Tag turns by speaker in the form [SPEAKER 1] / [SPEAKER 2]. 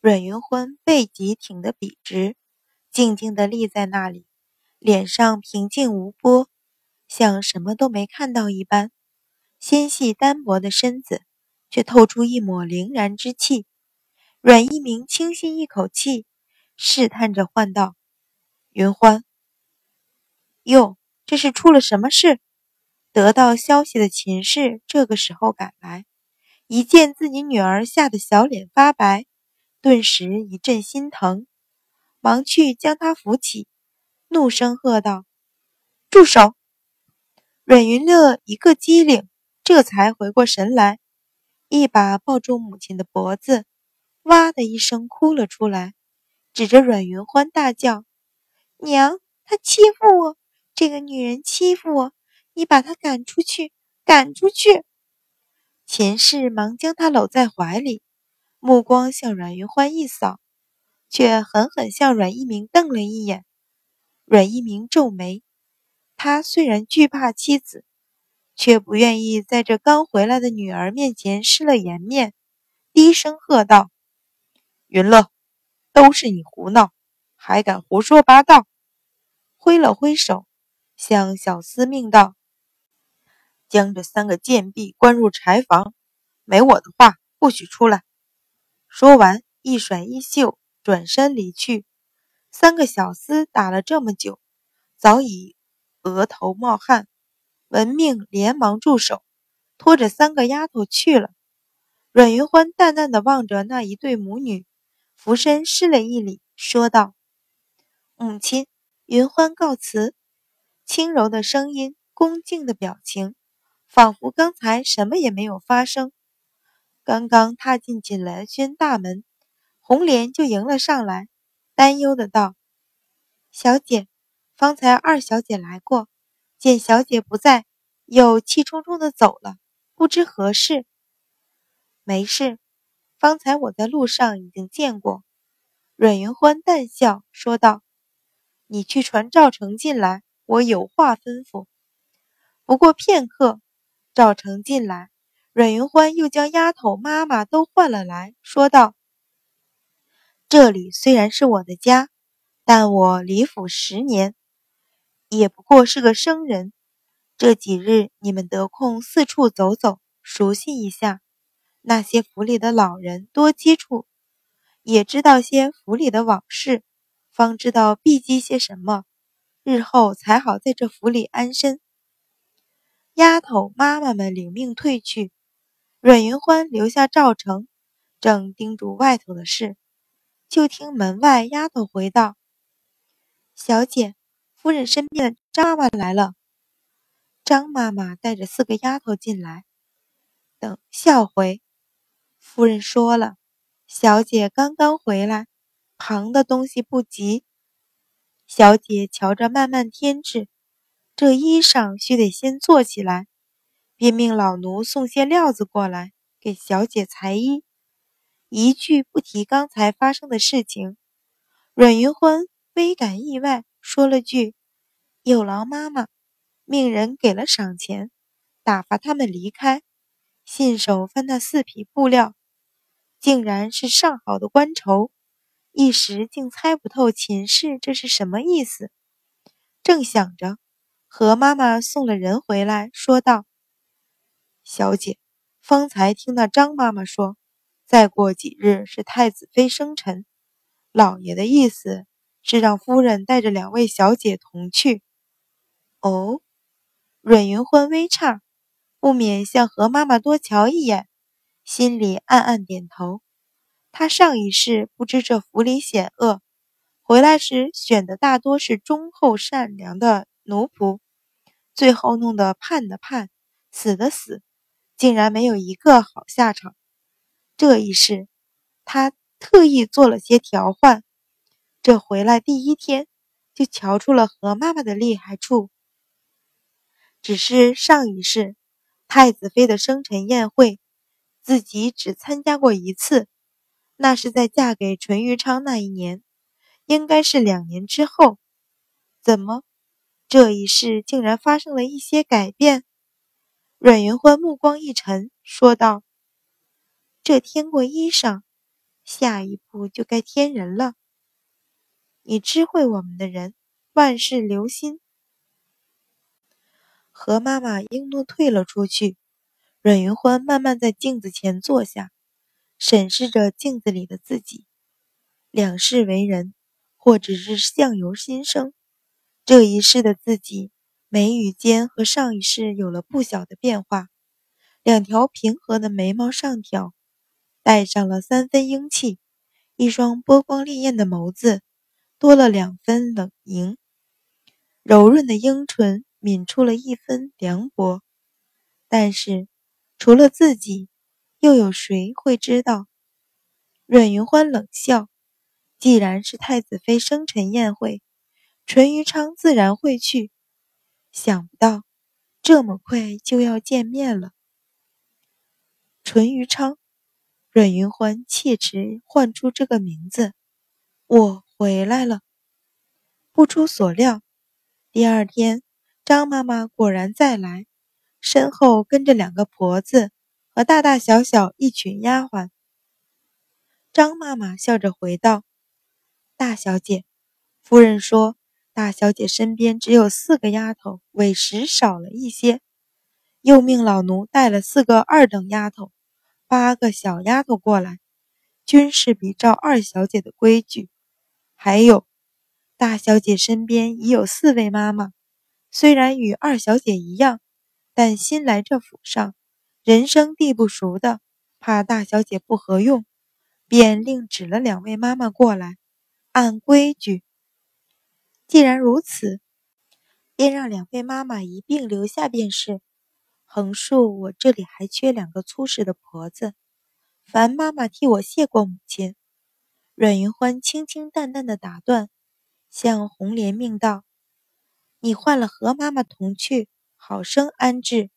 [SPEAKER 1] 阮云欢背脊挺得笔直，静静地立在那里，脸上平静无波，像什么都没看到一般。纤细单薄的身子却透出一抹凛然之气。阮一鸣轻吸一口气，试探着唤道：“云欢。”哟，这是出了什么事？得到消息的秦氏这个时候赶来，一见自己女儿吓得小脸发白，顿时一阵心疼，忙去将她扶起，怒声喝道：“住手！”阮云乐一个机灵，这才回过神来，一把抱住母亲的脖子，哇的一声哭了出来，指着阮云欢大叫：“娘，他欺负我！这个女人欺负我！”你把他赶出去，赶出去！秦氏忙将他搂在怀里，目光向阮云欢一扫，却狠狠向阮一鸣瞪了一眼。阮一鸣皱眉，他虽然惧怕妻子，却不愿意在这刚回来的女儿面前失了颜面，低声喝道：“云乐，都是你胡闹，还敢胡说八道！”挥了挥手，向小厮命道。将这三个贱婢关入柴房，没我的话不许出来。说完，一甩衣袖，转身离去。三个小厮打了这么久，早已额头冒汗，闻命连忙住手，拖着三个丫头去了。阮云欢淡淡的望着那一对母女，俯身施了一礼，说道：“母亲，云欢告辞。”轻柔的声音，恭敬的表情。仿佛刚才什么也没有发生。刚刚踏进锦兰轩大门，红莲就迎了上来，担忧的道：“小姐，方才二小姐来过，见小姐不在，又气冲冲的走了，不知何事。”“没事，方才我在路上已经见过。”阮云欢淡笑说道：“你去传赵成进来，我有话吩咐。”不过片刻。赵成进来，阮云欢又将丫头、妈妈都唤了来，说道：“这里虽然是我的家，但我离府十年，也不过是个生人。这几日你们得空四处走走，熟悉一下那些府里的老人，多接触，也知道些府里的往事，方知道避忌些什么，日后才好在这府里安身。”丫头妈妈们领命退去，阮云欢留下赵成，正叮嘱外头的事，就听门外丫头回道：“小姐，夫人身边的张妈妈来了。”张妈妈带着四个丫头进来，等笑回。夫人说了，小姐刚刚回来，旁的东西不急，小姐瞧着慢慢添置。这衣裳须得先做起来，便命老奴送些料子过来给小姐裁衣。一句不提刚才发生的事情。阮云欢微感意外，说了句：“有劳妈妈。”命人给了赏钱，打发他们离开。信手翻那四匹布料，竟然是上好的官绸，一时竟猜不透秦氏这是什么意思。正想着。何妈妈送了人回来，说道：“小姐，方才听那张妈妈说，再过几日是太子妃生辰，老爷的意思是让夫人带着两位小姐同去。”哦，阮云欢微诧，不免向何妈妈多瞧一眼，心里暗暗点头。他上一世不知这府里险恶，回来时选的大多是忠厚善良的。奴仆，最后弄得判的判，死的死，竟然没有一个好下场。这一世，他特意做了些调换。这回来第一天，就瞧出了何妈妈的厉害处。只是上一世，太子妃的生辰宴会，自己只参加过一次，那是在嫁给淳于昌那一年，应该是两年之后。怎么？这一世竟然发生了一些改变，阮云欢目光一沉，说道：“这添过衣裳，下一步就该添人了。你知会我们的人，万事留心。何妈妈应诺退了出去，阮云欢慢慢在镜子前坐下，审视着镜子里的自己。两世为人，或只是相由心生。这一世的自己，眉宇间和上一世有了不小的变化，两条平和的眉毛上挑，带上了三分英气，一双波光潋滟的眸子。多了两分冷凝，柔润的樱唇抿出了一分凉薄。但是，除了自己，又有谁会知道？阮云欢冷笑：“既然是太子妃生辰宴会，淳于昌自然会去。想不到，这么快就要见面了。”淳于昌，阮云欢切齿唤出这个名字，我。回来了，不出所料，第二天张妈妈果然再来，身后跟着两个婆子和大大小小一群丫鬟。张妈妈笑着回道：“大小姐，夫人说大小姐身边只有四个丫头，委实少了一些，又命老奴带了四个二等丫头，八个小丫头过来，均是比照二小姐的规矩。”还有，大小姐身边已有四位妈妈，虽然与二小姐一样，但新来这府上，人生地不熟的，怕大小姐不合用，便另指了两位妈妈过来。按规矩，既然如此，便让两位妈妈一并留下便是。横竖我这里还缺两个粗使的婆子，烦妈妈替我谢过母亲。阮云欢清清淡淡的打断，向红莲命道：“你换了何妈妈同去，好生安置。”